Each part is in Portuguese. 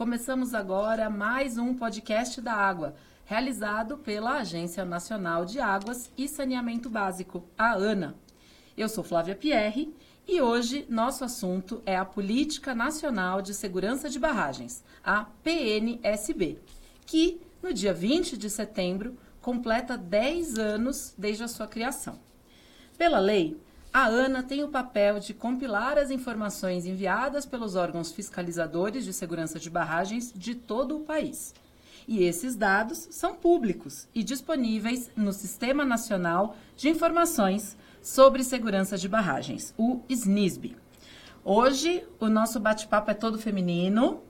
Começamos agora mais um podcast da água, realizado pela Agência Nacional de Águas e Saneamento Básico, a ANA. Eu sou Flávia Pierre e hoje nosso assunto é a Política Nacional de Segurança de Barragens, a PNSB, que no dia 20 de setembro completa 10 anos desde a sua criação. Pela lei, a ANA tem o papel de compilar as informações enviadas pelos órgãos fiscalizadores de segurança de barragens de todo o país. E esses dados são públicos e disponíveis no Sistema Nacional de Informações sobre Segurança de Barragens, o SNISB. Hoje, o nosso bate-papo é todo feminino.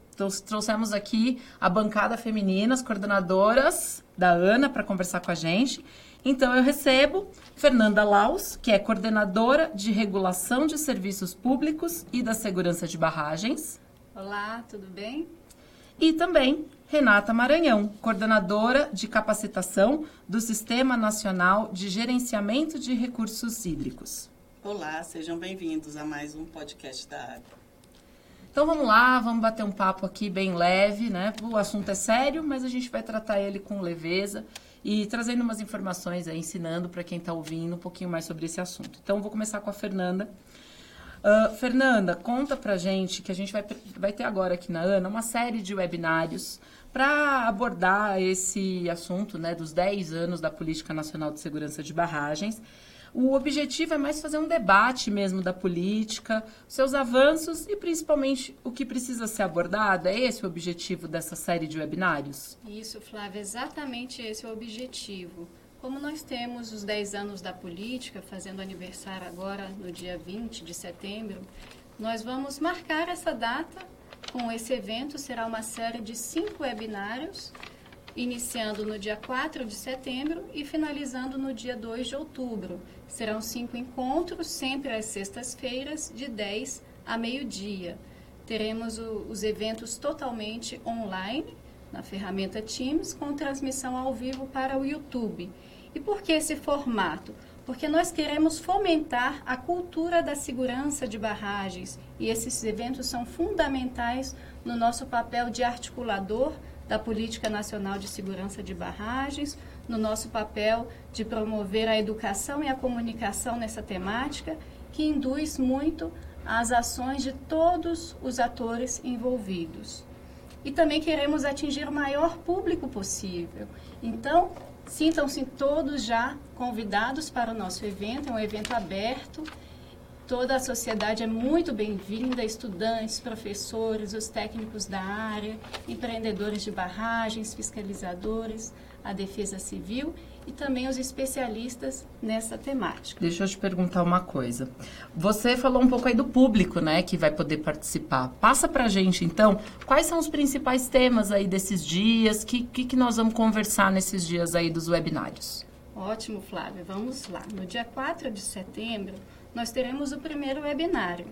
Trouxemos aqui a bancada feminina, as coordenadoras da ANA, para conversar com a gente. Então, eu recebo Fernanda Laus, que é coordenadora de regulação de serviços públicos e da segurança de barragens. Olá, tudo bem? E também Renata Maranhão, coordenadora de capacitação do Sistema Nacional de Gerenciamento de Recursos Hídricos. Olá, sejam bem-vindos a mais um podcast da Água. Então vamos lá, vamos bater um papo aqui bem leve, né? O assunto é sério, mas a gente vai tratar ele com leveza e trazendo umas informações aí, ensinando para quem está ouvindo um pouquinho mais sobre esse assunto. Então, vou começar com a Fernanda. Uh, Fernanda, conta pra gente que a gente vai, vai ter agora aqui na ANA uma série de webinários para abordar esse assunto né, dos 10 anos da Política Nacional de Segurança de Barragens. O objetivo é mais fazer um debate mesmo da política, seus avanços e principalmente o que precisa ser abordado. É esse o objetivo dessa série de webinários? Isso, Flávia, exatamente esse é o objetivo. Como nós temos os 10 anos da política, fazendo aniversário agora no dia 20 de setembro, nós vamos marcar essa data com esse evento. Será uma série de cinco webinários iniciando no dia 4 de setembro e finalizando no dia 2 de outubro. Serão cinco encontros, sempre às sextas-feiras, de 10 a meio-dia. Teremos o, os eventos totalmente online, na ferramenta Teams, com transmissão ao vivo para o YouTube. E por que esse formato? Porque nós queremos fomentar a cultura da segurança de barragens e esses eventos são fundamentais no nosso papel de articulador da Política Nacional de Segurança de Barragens, no nosso papel de promover a educação e a comunicação nessa temática, que induz muito as ações de todos os atores envolvidos. E também queremos atingir o maior público possível. Então, sintam-se todos já convidados para o nosso evento, é um evento aberto Toda a sociedade é muito bem-vinda, estudantes, professores, os técnicos da área, empreendedores de barragens, fiscalizadores, a defesa civil e também os especialistas nessa temática. Deixa eu te perguntar uma coisa. Você falou um pouco aí do público, né, que vai poder participar. Passa pra gente, então, quais são os principais temas aí desses dias? O que, que, que nós vamos conversar nesses dias aí dos webinários? Ótimo, Flávia. Vamos lá. No dia 4 de setembro, nós teremos o primeiro webinário.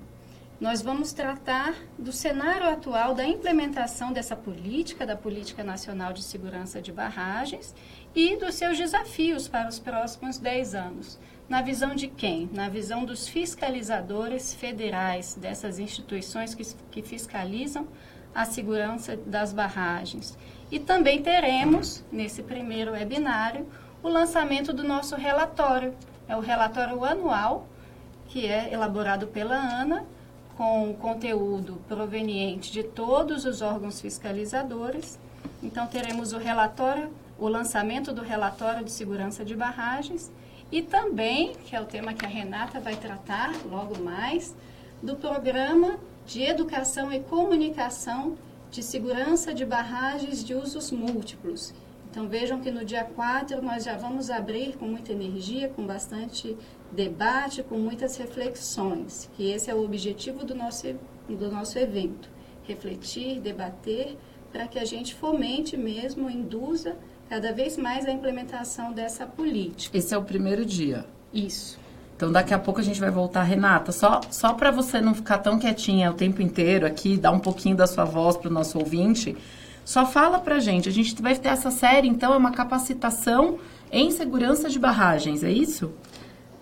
Nós vamos tratar do cenário atual da implementação dessa política, da Política Nacional de Segurança de Barragens e dos seus desafios para os próximos 10 anos. Na visão de quem? Na visão dos fiscalizadores federais, dessas instituições que, que fiscalizam a segurança das barragens. E também teremos, nesse primeiro webinário, o lançamento do nosso relatório. É o relatório anual que é elaborado pela ANA, com conteúdo proveniente de todos os órgãos fiscalizadores. Então, teremos o relatório, o lançamento do relatório de segurança de barragens e também, que é o tema que a Renata vai tratar logo mais, do programa de educação e comunicação de segurança de barragens de usos múltiplos. Então vejam que no dia 4 nós já vamos abrir com muita energia, com bastante debate com muitas reflexões, que esse é o objetivo do nosso, do nosso evento. Refletir, debater, para que a gente fomente mesmo, induza cada vez mais a implementação dessa política. Esse é o primeiro dia. Isso. Então daqui a pouco a gente vai voltar, Renata. Só, só para você não ficar tão quietinha o tempo inteiro aqui, dar um pouquinho da sua voz para o nosso ouvinte. Só fala para gente. A gente vai ter essa série, então, é uma capacitação em segurança de barragens, é isso?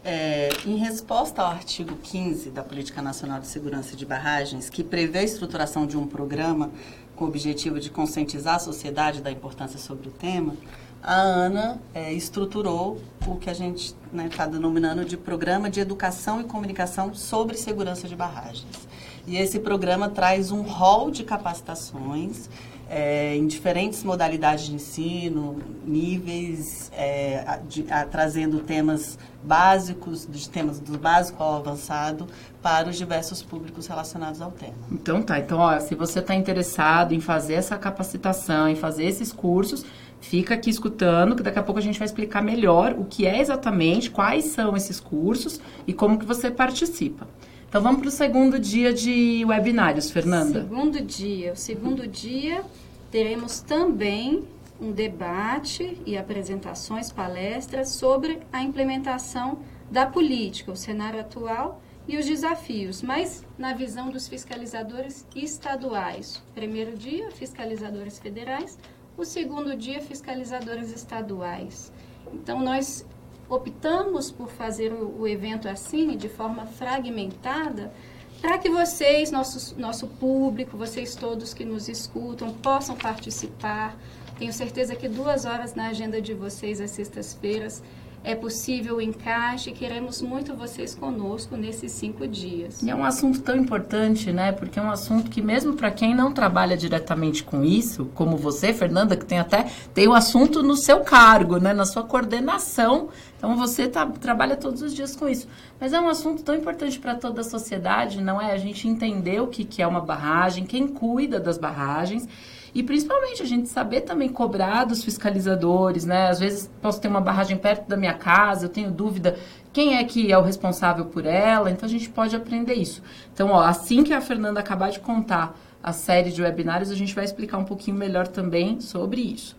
É, em resposta ao artigo 15 da Política Nacional de Segurança de Barragens, que prevê a estruturação de um programa com o objetivo de conscientizar a sociedade da importância sobre o tema, a ANA é, estruturou o que a gente está né, tá denominando de Programa de Educação e Comunicação sobre Segurança de Barragens. E esse programa traz um rol de capacitações é, em diferentes modalidades de ensino, níveis, é, de, a, trazendo temas básicos, dos temas do básico ao avançado, para os diversos públicos relacionados ao tema. Então tá, então ó, se você está interessado em fazer essa capacitação, em fazer esses cursos, fica aqui escutando, que daqui a pouco a gente vai explicar melhor o que é exatamente, quais são esses cursos e como que você participa. Então vamos para o segundo dia de webinários, Fernanda. Segundo dia. O segundo dia teremos também um debate e apresentações, palestras sobre a implementação da política, o cenário atual e os desafios, mas na visão dos fiscalizadores estaduais. Primeiro dia, fiscalizadores federais, o segundo dia, fiscalizadores estaduais. Então, nós optamos por fazer o, o evento assim, de forma fragmentada, para que vocês, nosso, nosso público, vocês todos que nos escutam, possam participar. Tenho certeza que duas horas na agenda de vocês às sextas-feiras é possível o encaixe. Queremos muito vocês conosco nesses cinco dias. E é um assunto tão importante, né? Porque é um assunto que mesmo para quem não trabalha diretamente com isso, como você, Fernanda, que tem até tem o assunto no seu cargo, né? Na sua coordenação. Então você tá, trabalha todos os dias com isso. Mas é um assunto tão importante para toda a sociedade, não é? A gente entender o que, que é uma barragem, quem cuida das barragens e principalmente a gente saber também cobrar dos fiscalizadores, né? Às vezes posso ter uma barragem perto da minha casa, eu tenho dúvida quem é que é o responsável por ela, então a gente pode aprender isso. Então, ó, assim que a Fernanda acabar de contar a série de webinários, a gente vai explicar um pouquinho melhor também sobre isso.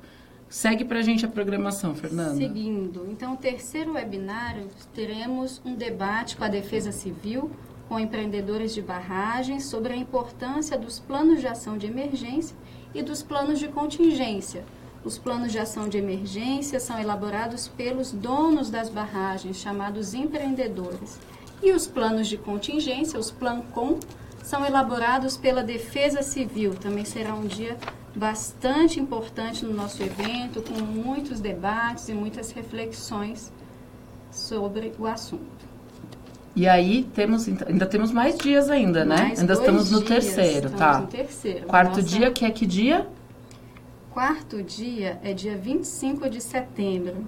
Segue para a gente a programação, Fernanda. Seguindo. Então, o terceiro webinário, teremos um debate com a Defesa Civil, com empreendedores de barragens, sobre a importância dos planos de ação de emergência e dos planos de contingência. Os planos de ação de emergência são elaborados pelos donos das barragens, chamados empreendedores. E os planos de contingência, os PLANCOM, são elaborados pela Defesa Civil. Também será um dia bastante importante no nosso evento, com muitos debates e muitas reflexões sobre o assunto. E aí temos ainda temos mais dias ainda, né? Mais ainda estamos no dias, terceiro, estamos tá? No terceiro. Quarto Nossa, dia, que é que dia? Quarto dia é dia 25 de setembro.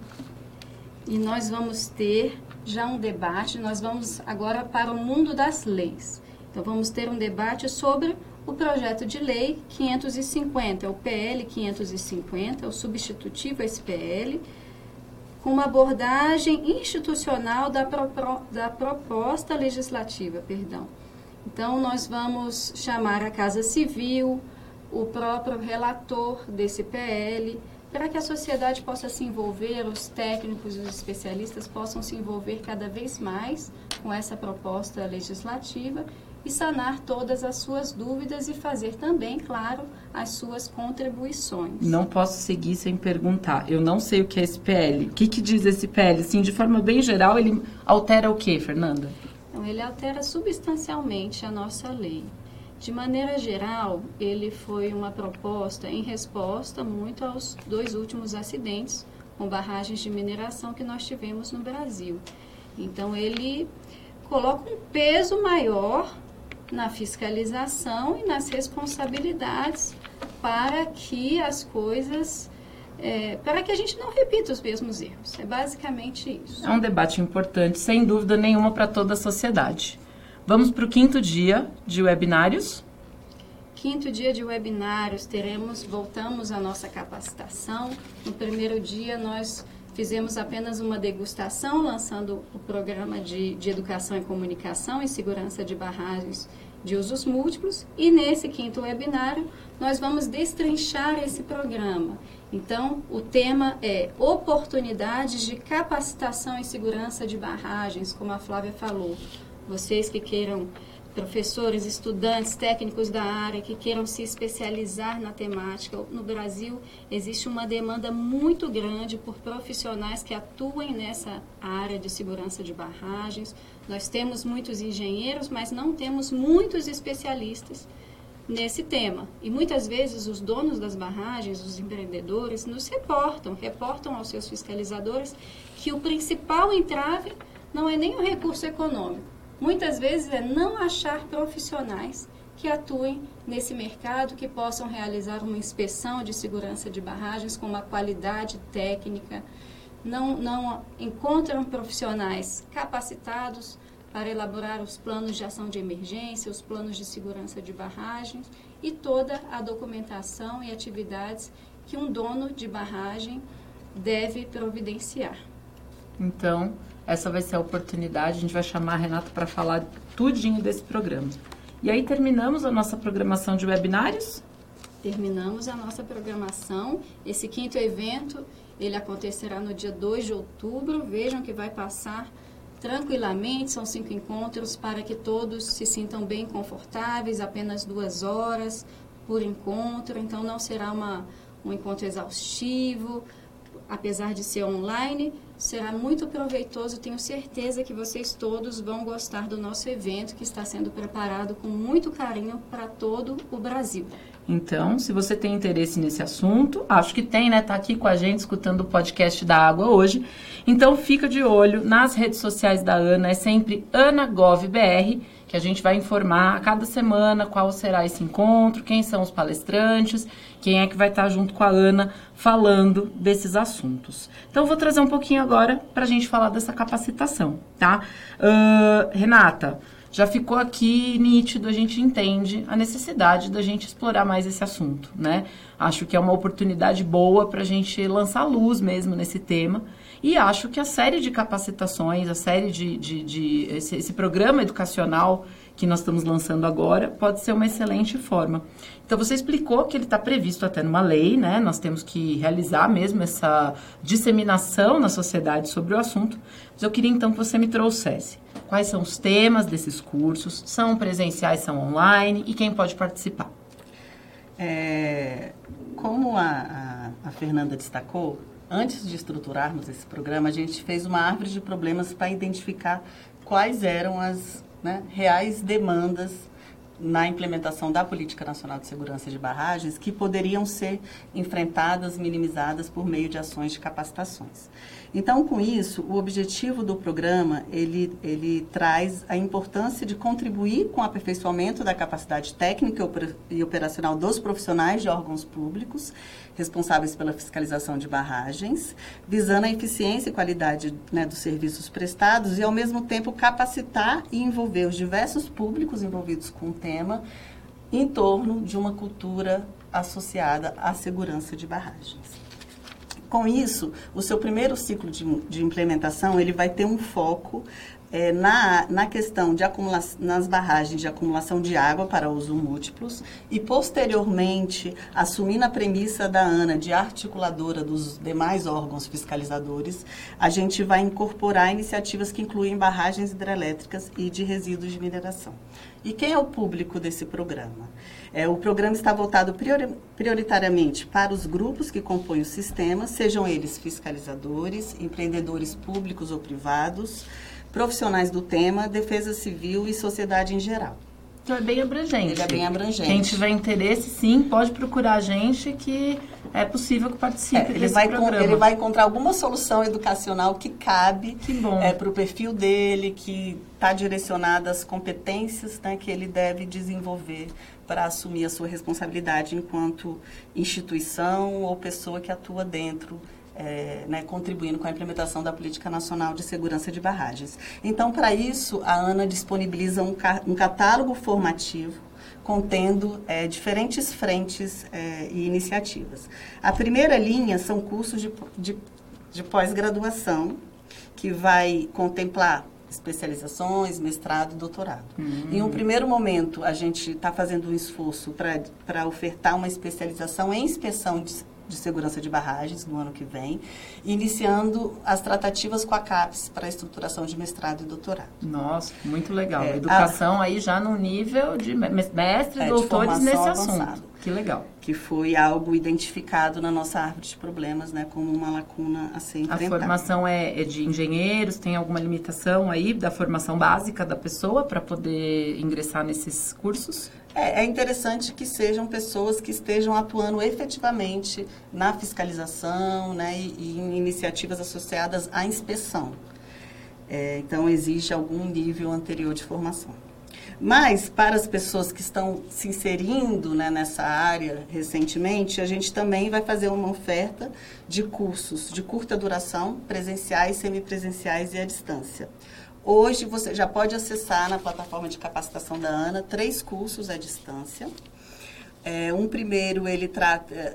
E nós vamos ter já um debate, nós vamos agora para o mundo das leis. Então vamos ter um debate sobre o projeto de lei 550, o PL 550, o substitutivo SPL, com uma abordagem institucional da, da proposta legislativa, perdão. Então, nós vamos chamar a Casa Civil, o próprio relator desse PL, para que a sociedade possa se envolver, os técnicos e os especialistas possam se envolver cada vez mais com essa proposta legislativa e sanar todas as suas dúvidas e fazer também, claro, as suas contribuições. Não posso seguir sem perguntar. Eu não sei o que é esse PL. O que, que diz esse PL? Sim, de forma bem geral, ele altera o que, Fernanda? Então, ele altera substancialmente a nossa lei. De maneira geral, ele foi uma proposta em resposta muito aos dois últimos acidentes com barragens de mineração que nós tivemos no Brasil. Então, ele coloca um peso maior na fiscalização e nas responsabilidades para que as coisas é, para que a gente não repita os mesmos erros. É basicamente isso. É um debate importante, sem dúvida nenhuma, para toda a sociedade. Vamos para o quinto dia de webinários. Quinto dia de webinários, teremos, voltamos à nossa capacitação. No primeiro dia, nós fizemos apenas uma degustação, lançando o programa de, de educação e comunicação e segurança de barragens de usos múltiplos. E nesse quinto webinário, nós vamos destrinchar esse programa. Então, o tema é oportunidades de capacitação em segurança de barragens, como a Flávia falou. Vocês que queiram professores, estudantes, técnicos da área que queiram se especializar na temática. No Brasil, existe uma demanda muito grande por profissionais que atuem nessa área de segurança de barragens. Nós temos muitos engenheiros, mas não temos muitos especialistas nesse tema. E muitas vezes os donos das barragens, os empreendedores, nos reportam, reportam aos seus fiscalizadores que o principal entrave não é nem o recurso econômico. Muitas vezes é não achar profissionais que atuem nesse mercado, que possam realizar uma inspeção de segurança de barragens com uma qualidade técnica, não, não encontram profissionais capacitados para elaborar os planos de ação de emergência, os planos de segurança de barragens e toda a documentação e atividades que um dono de barragem deve providenciar. Então, essa vai ser a oportunidade, a gente vai chamar a Renata para falar tudinho desse programa. E aí terminamos a nossa programação de webinários? Terminamos a nossa programação. Esse quinto evento, ele acontecerá no dia 2 de outubro. Vejam que vai passar tranquilamente, são cinco encontros para que todos se sintam bem confortáveis, apenas duas horas por encontro, então não será uma, um encontro exaustivo, apesar de ser online, será muito proveitoso. Tenho certeza que vocês todos vão gostar do nosso evento que está sendo preparado com muito carinho para todo o Brasil. Então, se você tem interesse nesse assunto, acho que tem, né? Tá aqui com a gente escutando o podcast da Água hoje. Então, fica de olho nas redes sociais da Ana, é sempre AnaGovBR, que a gente vai informar a cada semana qual será esse encontro, quem são os palestrantes, quem é que vai estar junto com a Ana falando desses assuntos. Então, vou trazer um pouquinho agora para a gente falar dessa capacitação, tá? Uh, Renata, já ficou aqui nítido, a gente entende a necessidade da gente explorar mais esse assunto, né? Acho que é uma oportunidade boa para a gente lançar luz mesmo nesse tema. E acho que a série de capacitações, a série de, de, de esse, esse programa educacional que nós estamos lançando agora pode ser uma excelente forma. Então, você explicou que ele está previsto até numa lei, né? Nós temos que realizar mesmo essa disseminação na sociedade sobre o assunto. Mas eu queria então que você me trouxesse quais são os temas desses cursos, são presenciais, são online e quem pode participar. É, como a, a, a Fernanda destacou, antes de estruturarmos esse programa, a gente fez uma árvore de problemas para identificar quais eram as né, reais demandas na implementação da Política Nacional de Segurança de Barragens que poderiam ser enfrentadas, minimizadas por meio de ações de capacitações. Então, com isso, o objetivo do programa, ele, ele traz a importância de contribuir com o aperfeiçoamento da capacidade técnica e operacional dos profissionais de órgãos públicos responsáveis pela fiscalização de barragens, visando a eficiência e qualidade né, dos serviços prestados e, ao mesmo tempo, capacitar e envolver os diversos públicos envolvidos com o tema em torno de uma cultura associada à segurança de barragens. Com isso, o seu primeiro ciclo de, de implementação ele vai ter um foco é, na, na questão de acumulação, nas barragens de acumulação de água para uso múltiplos e, posteriormente, assumindo a premissa da ANA de articuladora dos demais órgãos fiscalizadores, a gente vai incorporar iniciativas que incluem barragens hidrelétricas e de resíduos de mineração. E quem é o público desse programa? É, o programa está voltado priori, prioritariamente para os grupos que compõem o sistema, sejam eles fiscalizadores, empreendedores públicos ou privados, profissionais do tema, defesa civil e sociedade em geral. Então é bem abrangente. Ele é bem abrangente. Quem tiver interesse, sim, pode procurar a gente que é possível que participe é, ele vai programa. ele vai encontrar alguma solução educacional que cabe é, para o perfil dele, que está direcionada às competências né, que ele deve desenvolver para assumir a sua responsabilidade enquanto instituição ou pessoa que atua dentro é, né, contribuindo com a implementação da Política Nacional de Segurança de Barragens. Então, para isso, a ANA disponibiliza um, ca um catálogo formativo contendo é, diferentes frentes é, e iniciativas. A primeira linha são cursos de, de, de pós-graduação, que vai contemplar especializações, mestrado, doutorado. Uhum. Em um primeiro momento, a gente está fazendo um esforço para ofertar uma especialização em inspeção de de Segurança de Barragens no ano que vem, iniciando as tratativas com a CAPES para a estruturação de mestrado e doutorado. Nossa, muito legal. É, Educação a, aí já no nível de mestres, é, doutores nesse assunto. Que legal. Que foi algo identificado na nossa árvore de problemas, né, como uma lacuna a ser enfrentada. A formação é, é de engenheiros, tem alguma limitação aí da formação básica da pessoa para poder ingressar nesses cursos? É, é, interessante que sejam pessoas que estejam atuando efetivamente na fiscalização né, e, e em iniciativas associadas à inspeção. É, então, exige algum nível anterior de formação. Mas, para as pessoas que estão se inserindo né, nessa área recentemente, a gente também vai fazer uma oferta de cursos de curta duração, presenciais, semipresenciais e à distância. Hoje você já pode acessar na plataforma de capacitação da ANA três cursos à distância. É, um primeiro ele,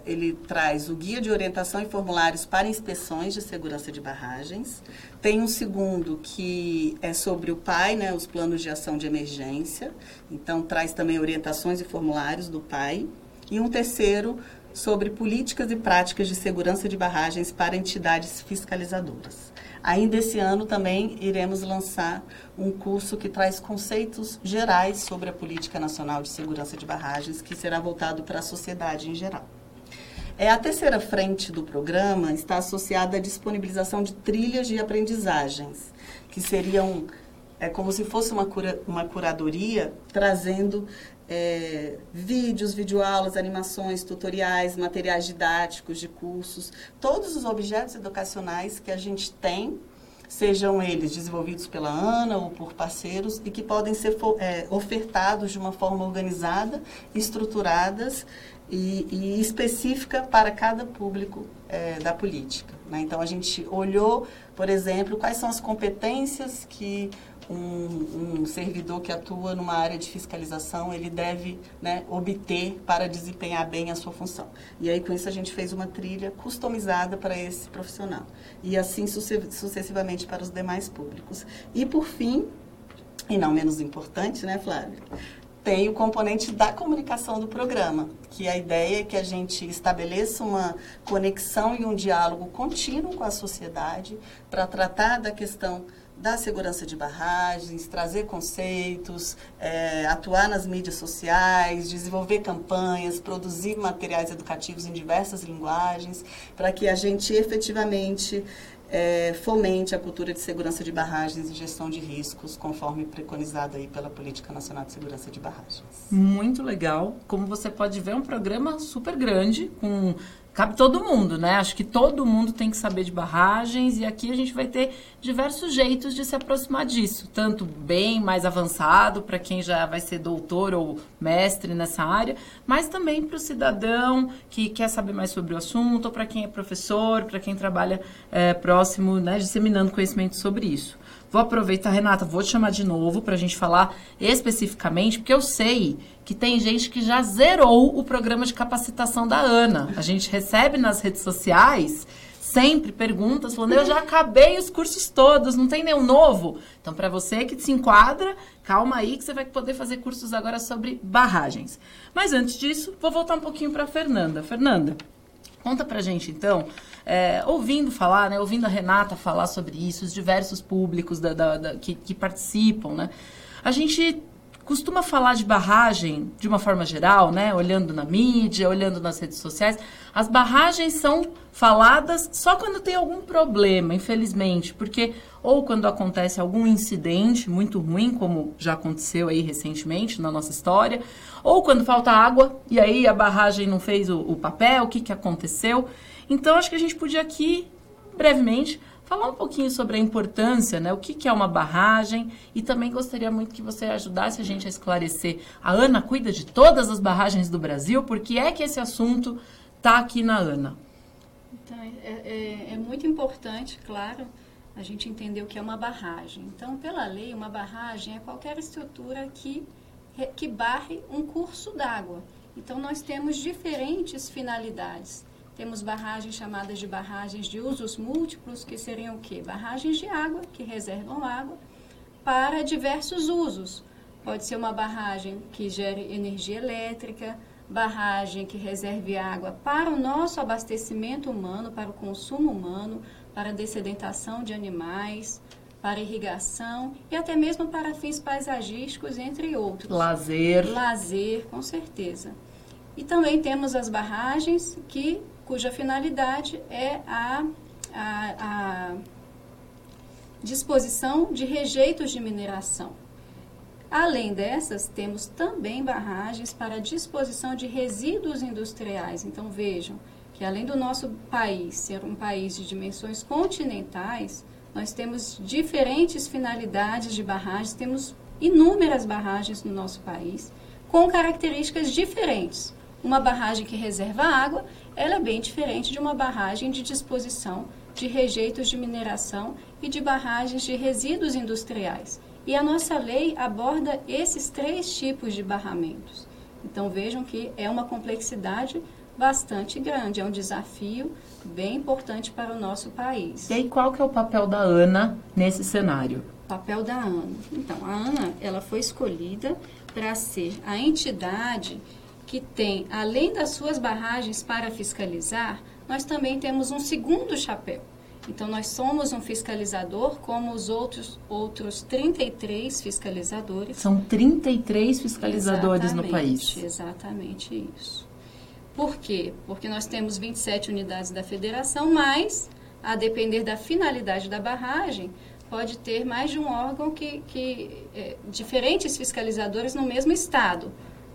ele traz o guia de orientação e formulários para inspeções de segurança de barragens. Tem um segundo que é sobre o PAI, né, os planos de ação de emergência. Então traz também orientações e formulários do PAI. E um terceiro sobre políticas e práticas de segurança de barragens para entidades fiscalizadoras. Ainda esse ano também iremos lançar um curso que traz conceitos gerais sobre a Política Nacional de Segurança de Barragens, que será voltado para a sociedade em geral. É, a terceira frente do programa está associada à disponibilização de trilhas de aprendizagens, que seriam é como se fosse uma, cura, uma curadoria trazendo é, vídeos, videoaulas, animações, tutoriais, materiais didáticos de cursos, todos os objetos educacionais que a gente tem, sejam eles desenvolvidos pela ANA ou por parceiros, e que podem ser é, ofertados de uma forma organizada, estruturadas e, e específica para cada público é, da política. Né? Então, a gente olhou, por exemplo, quais são as competências que um, um, servidor que atua numa área de fiscalização, ele deve né, obter para desempenhar bem a sua função. E aí, com isso, a gente fez uma trilha customizada para esse profissional. E assim sucessivamente para os demais públicos. E, por fim, e não menos importante, né, Flávia? Tem o componente da comunicação do programa, que a ideia é que a gente estabeleça uma conexão e um diálogo contínuo com a sociedade para tratar da questão da segurança de barragens, trazer conceitos, é, atuar nas mídias sociais, desenvolver campanhas, produzir materiais educativos em diversas linguagens, para que a gente efetivamente é, fomente a cultura de segurança de barragens e gestão de riscos, conforme preconizado aí pela Política Nacional de Segurança de Barragens. Muito legal. Como você pode ver, é um programa super grande, com cabe todo mundo, né? Acho que todo mundo tem que saber de barragens e aqui a gente vai ter diversos jeitos de se aproximar disso, tanto bem mais avançado para quem já vai ser doutor ou mestre nessa área, mas também para o cidadão que quer saber mais sobre o assunto, ou para quem é professor, para quem trabalha é, próximo, né, disseminando conhecimento sobre isso. Vou aproveitar, Renata, vou te chamar de novo para a gente falar especificamente, porque eu sei que tem gente que já zerou o programa de capacitação da Ana. A gente recebe nas redes sociais sempre perguntas falando: eu já acabei os cursos todos, não tem nenhum novo. Então, para você que se enquadra, calma aí que você vai poder fazer cursos agora sobre barragens. Mas antes disso, vou voltar um pouquinho para Fernanda. Fernanda, conta para gente então é, ouvindo falar, né, ouvindo a Renata falar sobre isso, os diversos públicos da, da, da, que, que participam, né, a gente costuma falar de barragem de uma forma geral, né? Olhando na mídia, olhando nas redes sociais. As barragens são faladas só quando tem algum problema, infelizmente, porque ou quando acontece algum incidente muito ruim, como já aconteceu aí recentemente na nossa história, ou quando falta água e aí a barragem não fez o, o papel, o que, que aconteceu. Então, acho que a gente podia aqui, brevemente, falar um pouquinho sobre a importância, né? O que, que é uma barragem e também gostaria muito que você ajudasse a gente a esclarecer. A Ana cuida de todas as barragens do Brasil, por que é que esse assunto está aqui na Ana? Então, é, é, é muito importante, claro, a gente entender o que é uma barragem. Então, pela lei, uma barragem é qualquer estrutura que, que barre um curso d'água. Então, nós temos diferentes finalidades. Temos barragens chamadas de barragens de usos múltiplos, que seriam o quê? Barragens de água, que reservam água para diversos usos. Pode ser uma barragem que gere energia elétrica, barragem que reserve água para o nosso abastecimento humano, para o consumo humano, para a dessedentação de animais, para irrigação e até mesmo para fins paisagísticos, entre outros. Lazer. Lazer, com certeza. E também temos as barragens que cuja finalidade é a, a, a disposição de rejeitos de mineração. Além dessas, temos também barragens para disposição de resíduos industriais. Então vejam que além do nosso país ser um país de dimensões continentais, nós temos diferentes finalidades de barragens, temos inúmeras barragens no nosso país com características diferentes. Uma barragem que reserva água, ela é bem diferente de uma barragem de disposição de rejeitos de mineração e de barragens de resíduos industriais. E a nossa lei aborda esses três tipos de barramentos. Então vejam que é uma complexidade bastante grande, é um desafio bem importante para o nosso país. E aí, qual que é o papel da ANA nesse cenário? Papel da ANA. Então, a ANA, ela foi escolhida para ser a entidade que tem, além das suas barragens para fiscalizar, nós também temos um segundo chapéu. Então, nós somos um fiscalizador, como os outros, outros 33 fiscalizadores. São 33 fiscalizadores exatamente, no país. Exatamente isso. Por quê? Porque nós temos 27 unidades da federação, mas, a depender da finalidade da barragem, pode ter mais de um órgão que, que é, diferentes fiscalizadores no mesmo estado.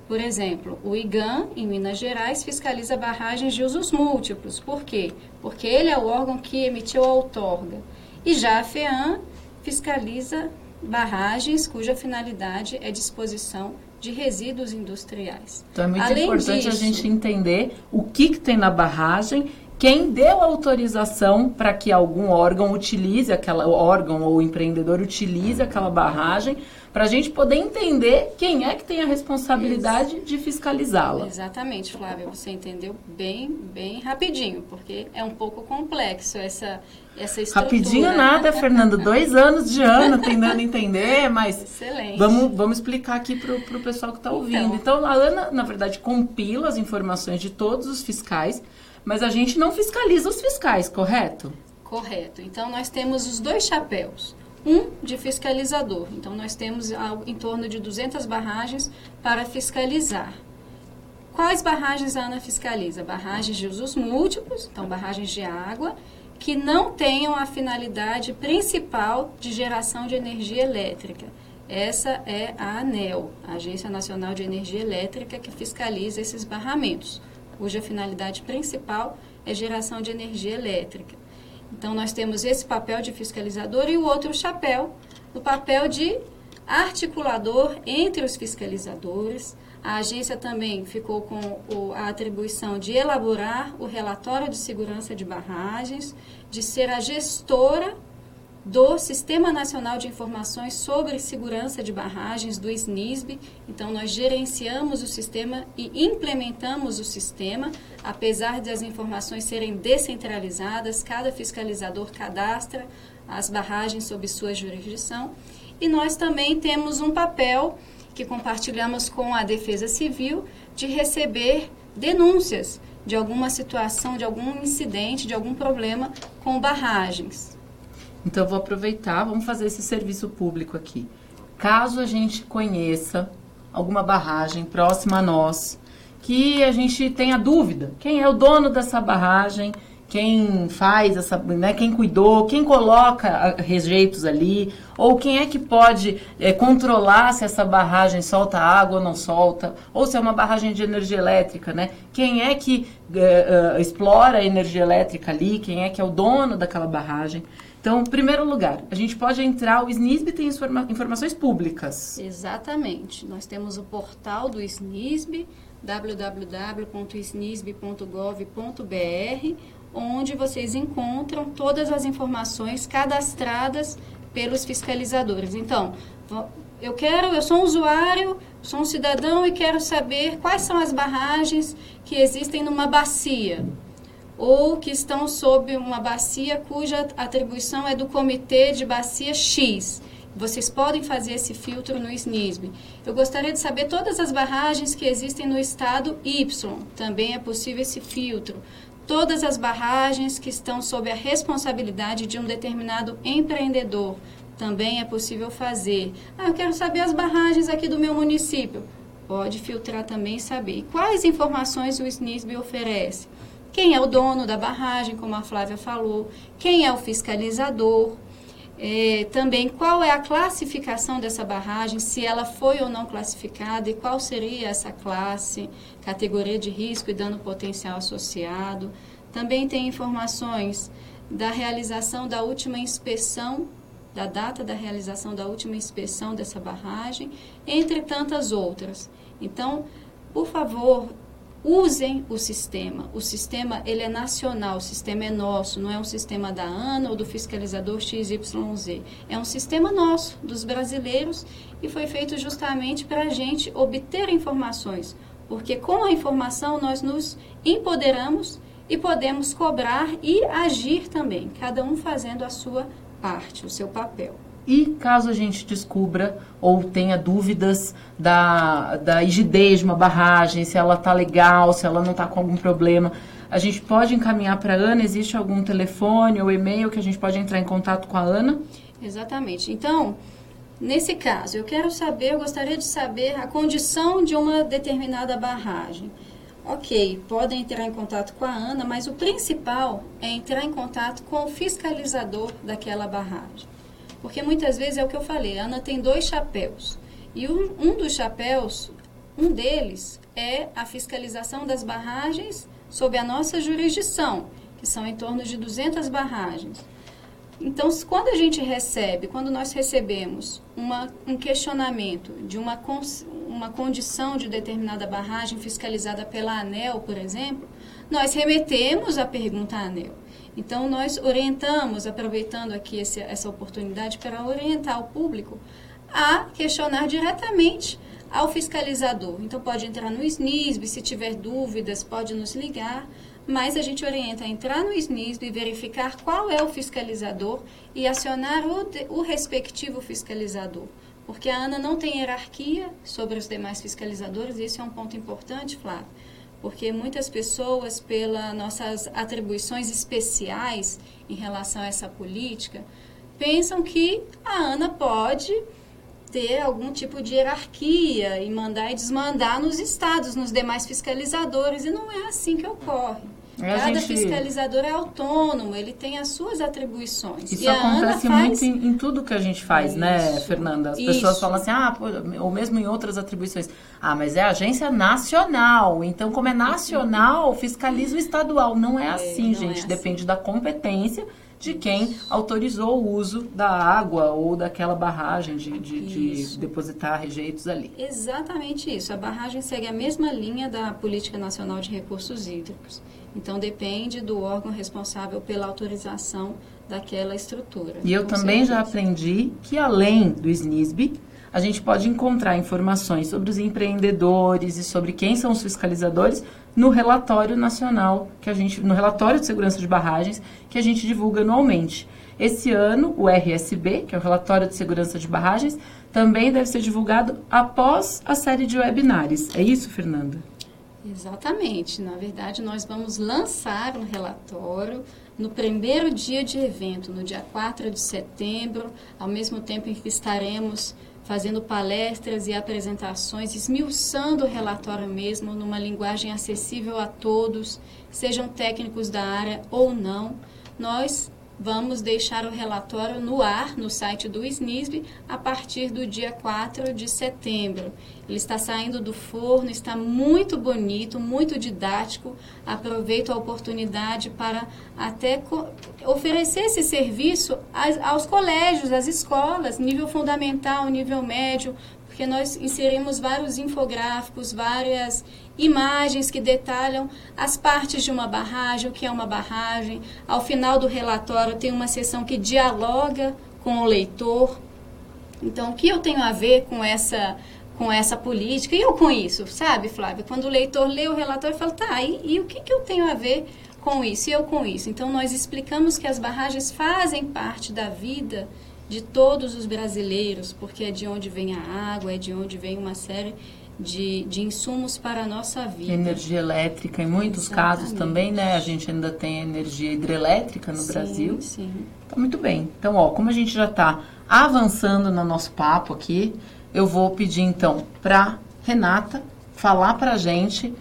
Por exemplo, o IGAM, em Minas Gerais, fiscaliza barragens de usos múltiplos. Por quê? Porque ele é o órgão que emitiu a outorga. E já a FEAM fiscaliza barragens cuja finalidade é disposição de resíduos industriais. Então é muito Além importante disso, a gente entender o que, que tem na barragem quem deu autorização para que algum órgão utilize aquela órgão ou empreendedor utilize aquela barragem para a gente poder entender quem é que tem a responsabilidade Isso. de fiscalizá-la. Exatamente, Flávia, você entendeu bem, bem rapidinho, porque é um pouco complexo essa essa estrutura. Rapidinho nada, Fernando, dois anos de ano tentando entender, mas Excelente. vamos vamos explicar aqui para o pessoal que está ouvindo. Então, então, a Ana, na verdade, compila as informações de todos os fiscais mas a gente não fiscaliza os fiscais, correto? Correto. Então, nós temos os dois chapéus. Um de fiscalizador. Então, nós temos em torno de 200 barragens para fiscalizar. Quais barragens a ANA fiscaliza? Barragens de usos múltiplos, então barragens de água, que não tenham a finalidade principal de geração de energia elétrica. Essa é a ANEL, a Agência Nacional de Energia Elétrica, que fiscaliza esses barramentos cuja finalidade principal é geração de energia elétrica. Então, nós temos esse papel de fiscalizador e o outro chapéu, o papel de articulador entre os fiscalizadores. A agência também ficou com a atribuição de elaborar o relatório de segurança de barragens, de ser a gestora do Sistema Nacional de Informações sobre Segurança de Barragens, do SNISB. Então, nós gerenciamos o sistema e implementamos o sistema, apesar de as informações serem descentralizadas, cada fiscalizador cadastra as barragens sob sua jurisdição. E nós também temos um papel que compartilhamos com a Defesa Civil de receber denúncias de alguma situação, de algum incidente, de algum problema com barragens. Então, eu vou aproveitar, vamos fazer esse serviço público aqui. Caso a gente conheça alguma barragem próxima a nós, que a gente tenha dúvida, quem é o dono dessa barragem, quem faz essa, né, quem cuidou, quem coloca rejeitos ali, ou quem é que pode é, controlar se essa barragem solta água ou não solta, ou se é uma barragem de energia elétrica, né? Quem é que é, explora a energia elétrica ali, quem é que é o dono daquela barragem. Então, primeiro lugar, a gente pode entrar, o SNISB tem informa informações públicas. Exatamente. Nós temos o portal do SNISB, www.snisb.gov.br, onde vocês encontram todas as informações cadastradas pelos fiscalizadores. Então, eu quero, eu sou um usuário, sou um cidadão e quero saber quais são as barragens que existem numa bacia ou que estão sob uma bacia cuja atribuição é do comitê de bacia X. Vocês podem fazer esse filtro no SNISB. Eu gostaria de saber todas as barragens que existem no estado Y. Também é possível esse filtro. Todas as barragens que estão sob a responsabilidade de um determinado empreendedor. Também é possível fazer. Ah, eu quero saber as barragens aqui do meu município pode filtrar também e saber quais informações o SNISB oferece. Quem é o dono da barragem, como a Flávia falou, quem é o fiscalizador, é, também qual é a classificação dessa barragem, se ela foi ou não classificada e qual seria essa classe, categoria de risco e dano potencial associado. Também tem informações da realização da última inspeção, da data da realização da última inspeção dessa barragem, entre tantas outras. Então, por favor, usem o sistema. O sistema ele é nacional, o sistema é nosso, não é um sistema da ANA ou do fiscalizador XYZ. É um sistema nosso, dos brasileiros, e foi feito justamente para a gente obter informações, porque com a informação nós nos empoderamos e podemos cobrar e agir também, cada um fazendo a sua parte, o seu papel. E caso a gente descubra ou tenha dúvidas da, da rigidez de uma barragem, se ela está legal, se ela não está com algum problema, a gente pode encaminhar para a Ana? Existe algum telefone ou e-mail que a gente pode entrar em contato com a Ana? Exatamente. Então, nesse caso, eu quero saber, eu gostaria de saber a condição de uma determinada barragem. Ok, podem entrar em contato com a Ana, mas o principal é entrar em contato com o fiscalizador daquela barragem. Porque muitas vezes é o que eu falei, a Ana tem dois chapéus. E um, um dos chapéus, um deles é a fiscalização das barragens sob a nossa jurisdição, que são em torno de 200 barragens. Então, quando a gente recebe, quando nós recebemos uma, um questionamento de uma, uma condição de determinada barragem fiscalizada pela ANEL, por exemplo, nós remetemos a pergunta à ANEL. Então, nós orientamos, aproveitando aqui esse, essa oportunidade para orientar o público a questionar diretamente ao fiscalizador. Então, pode entrar no SNISB, se tiver dúvidas, pode nos ligar, mas a gente orienta a entrar no SNISB, verificar qual é o fiscalizador e acionar o, o respectivo fiscalizador. Porque a ANA não tem hierarquia sobre os demais fiscalizadores, e isso é um ponto importante, Flávio porque muitas pessoas, pelas nossas atribuições especiais em relação a essa política, pensam que a ANA pode ter algum tipo de hierarquia e mandar e desmandar nos estados, nos demais fiscalizadores, e não é assim que ocorre. É, Cada gente... fiscalizador é autônomo, ele tem as suas atribuições. Isso acontece faz... muito em, em, tudo que a gente faz, né, Isso. né, Fernanda? As Isso. pessoas falam assim, ah, ou mesmo em outras atribuições. Ah, mas é agência nacional. Então, como é nacional, fiscaliza o estadual. Não é, é assim, não gente. É assim. Depende da competência de quem autorizou o uso da água ou daquela barragem de, de, de, depositar rejeitos ali. Exatamente isso. A barragem segue a mesma linha da Política Nacional de Recursos Hídricos. Então depende do órgão responsável pela autorização daquela estrutura. E eu também certeza. já aprendi que além do SNISB, a gente pode encontrar informações sobre os empreendedores e sobre quem são os fiscalizadores no relatório nacional que a gente, no relatório de segurança de barragens que a gente divulga anualmente. Esse ano, o RSB, que é o relatório de segurança de barragens, também deve ser divulgado após a série de webinários. É isso, Fernanda? Exatamente. Na verdade, nós vamos lançar um relatório no primeiro dia de evento, no dia 4 de setembro, ao mesmo tempo em que estaremos fazendo palestras e apresentações, esmiuçando o relatório mesmo numa linguagem acessível a todos, sejam técnicos da área ou não. Nós vamos deixar o relatório no ar no site do SNISB a partir do dia 4 de setembro. Ele está saindo do forno, está muito bonito, muito didático. Aproveito a oportunidade para até oferecer esse serviço aos colégios, às escolas, nível fundamental, nível médio, porque nós inserimos vários infográficos, várias imagens que detalham as partes de uma barragem, o que é uma barragem. Ao final do relatório tem uma seção que dialoga com o leitor. Então, o que eu tenho a ver com essa com essa política e eu com isso, sabe, Flávia? Quando o leitor lê o relatório, fala, tá, e, e o que, que eu tenho a ver com isso e eu com isso? Então, nós explicamos que as barragens fazem parte da vida de todos os brasileiros, porque é de onde vem a água, é de onde vem uma série de, de insumos para a nossa vida. Energia elétrica, em muitos Exatamente. casos também, né? A gente ainda tem energia hidrelétrica no sim, Brasil. Sim. Tá muito bem. Então, ó, como a gente já está avançando no nosso papo aqui, eu vou pedir então para Renata falar para a gente uh,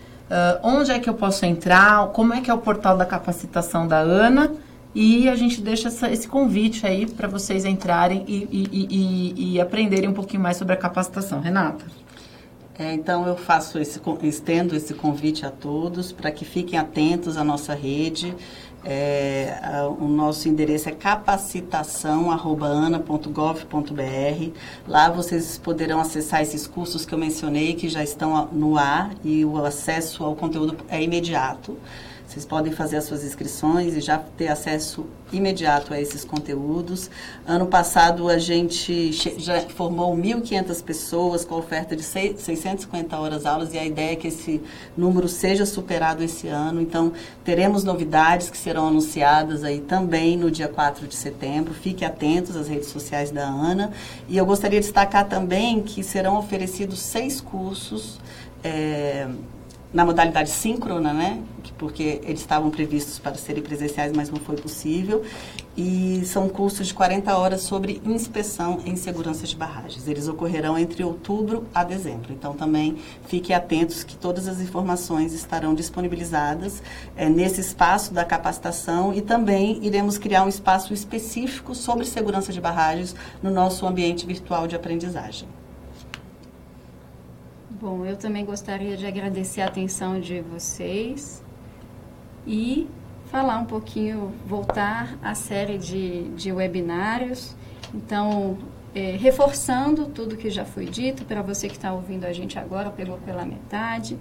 onde é que eu posso entrar, como é que é o portal da capacitação da Ana e a gente deixa essa, esse convite aí para vocês entrarem e, e, e, e, aprenderem um pouquinho mais sobre a capacitação. Renata. É, então eu faço esse, estendo esse convite a todos para que fiquem atentos à nossa rede. É, a, o nosso endereço é capacitação.ana.gov.br. Lá vocês poderão acessar esses cursos que eu mencionei, que já estão no ar, e o acesso ao conteúdo é imediato. Vocês podem fazer as suas inscrições e já ter acesso imediato a esses conteúdos. Ano passado a gente já formou 1.500 pessoas com oferta de 650 horas aulas e a ideia é que esse número seja superado esse ano. Então, teremos novidades que serão anunciadas aí também no dia 4 de setembro. Fiquem atentos às redes sociais da Ana. E eu gostaria de destacar também que serão oferecidos seis cursos. É, na modalidade síncrona, né? Porque eles estavam previstos para serem presenciais, mas não foi possível. E são cursos de 40 horas sobre inspeção em segurança de barragens. Eles ocorrerão entre outubro a dezembro. Então, também fiquem atentos que todas as informações estarão disponibilizadas é, nesse espaço da capacitação e também iremos criar um espaço específico sobre segurança de barragens no nosso ambiente virtual de aprendizagem. Bom, eu também gostaria de agradecer a atenção de vocês e falar um pouquinho, voltar à série de, de webinários. Então, é, reforçando tudo que já foi dito, para você que está ouvindo a gente agora, pegou pela metade.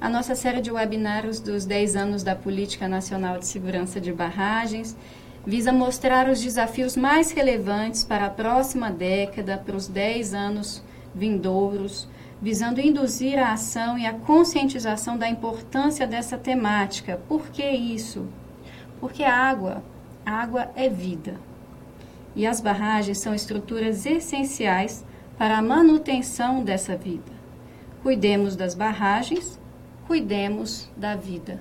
A nossa série de webinários dos 10 anos da Política Nacional de Segurança de Barragens visa mostrar os desafios mais relevantes para a próxima década, para os 10 anos vindouros, visando induzir a ação e a conscientização da importância dessa temática. Por que isso? Porque a água, a água é vida. E as barragens são estruturas essenciais para a manutenção dessa vida. Cuidemos das barragens, cuidemos da vida.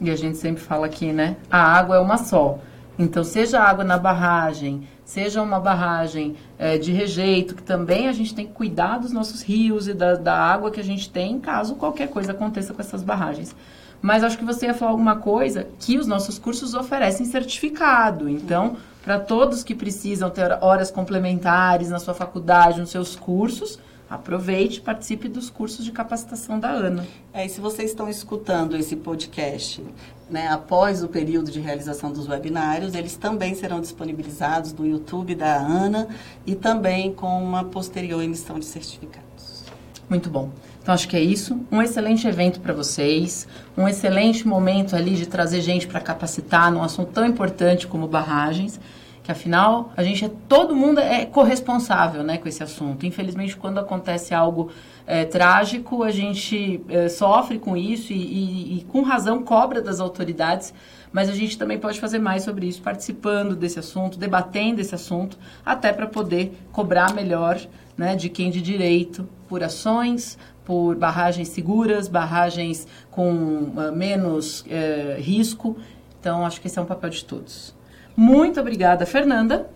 E a gente sempre fala aqui, né? A água é uma só. Então, seja água na barragem, seja uma barragem é, de rejeito, que também a gente tem que cuidar dos nossos rios e da, da água que a gente tem, caso qualquer coisa aconteça com essas barragens. Mas acho que você ia falar alguma coisa que os nossos cursos oferecem certificado. Então, para todos que precisam ter horas complementares na sua faculdade, nos seus cursos, aproveite participe dos cursos de capacitação da ANA. É, e se vocês estão escutando esse podcast né, após o período de realização dos webinários, eles também serão disponibilizados no YouTube da ANA e também com uma posterior emissão de certificados. Muito bom. Então acho que é isso. Um excelente evento para vocês, um excelente momento ali de trazer gente para capacitar num assunto tão importante como barragens, que afinal a gente é todo mundo é corresponsável, né, com esse assunto. Infelizmente quando acontece algo é, trágico, a gente é, sofre com isso e, e, e, com razão, cobra das autoridades, mas a gente também pode fazer mais sobre isso, participando desse assunto, debatendo esse assunto, até para poder cobrar melhor né, de quem de direito por ações, por barragens seguras, barragens com uh, menos uh, risco. Então, acho que esse é um papel de todos. Muito obrigada, Fernanda.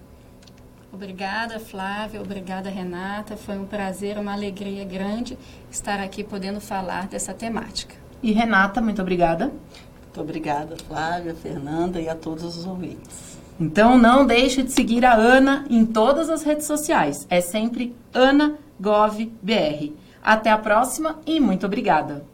Obrigada, Flávia. Obrigada, Renata. Foi um prazer, uma alegria grande estar aqui podendo falar dessa temática. E Renata, muito obrigada. Muito obrigada, Flávia, Fernanda e a todos os ouvintes. Então não deixe de seguir a Ana em todas as redes sociais. É sempre AnaGovBR. Até a próxima e muito obrigada.